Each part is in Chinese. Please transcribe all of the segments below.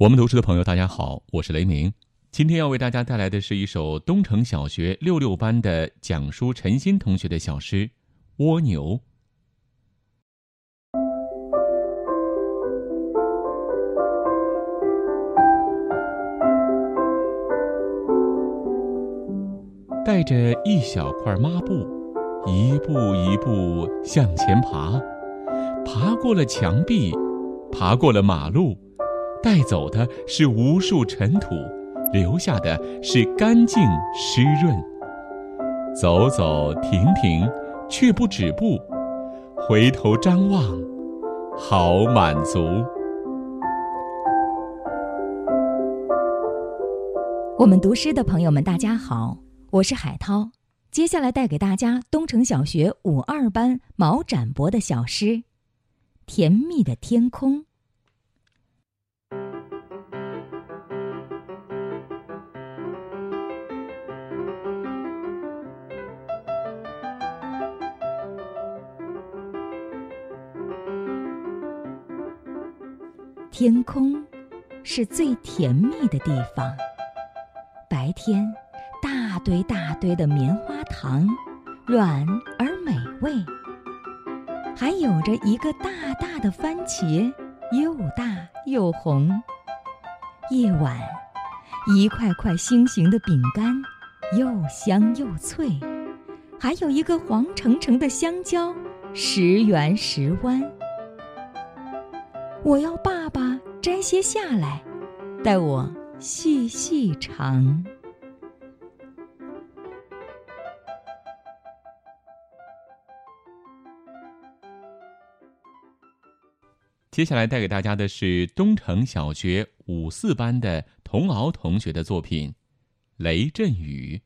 我们读书的朋友，大家好，我是雷鸣。今天要为大家带来的是一首东城小学六六班的讲书陈鑫同学的小诗《蜗牛》。带着一小块抹布，一步一步向前爬，爬过了墙壁，爬过了马路。带走的是无数尘土，留下的是干净湿润。走走停停，却不止步，回头张望，好满足。我们读诗的朋友们，大家好，我是海涛。接下来带给大家东城小学五二班毛展博的小诗《甜蜜的天空》。天空是最甜蜜的地方。白天，大堆大堆的棉花糖，软而美味。还有着一个大大的番茄，又大又红。夜晚，一块块心形的饼干，又香又脆。还有一个黄澄澄的香蕉，时圆时弯。我要爸爸摘些下来，带我细细尝。接下来带给大家的是东城小学五四班的童敖同学的作品《雷阵雨》。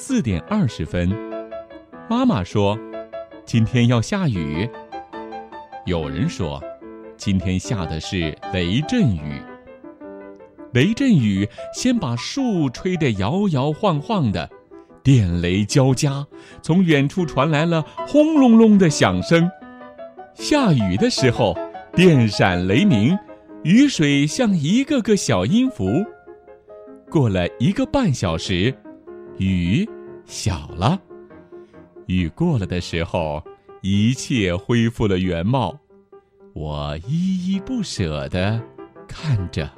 四点二十分，妈妈说：“今天要下雨。”有人说：“今天下的是雷阵雨。”雷阵雨先把树吹得摇摇晃晃的，电雷交加，从远处传来了轰隆隆的响声。下雨的时候，电闪雷鸣，雨水像一个个小音符。过了一个半小时。雨小了，雨过了的时候，一切恢复了原貌。我依依不舍地看着。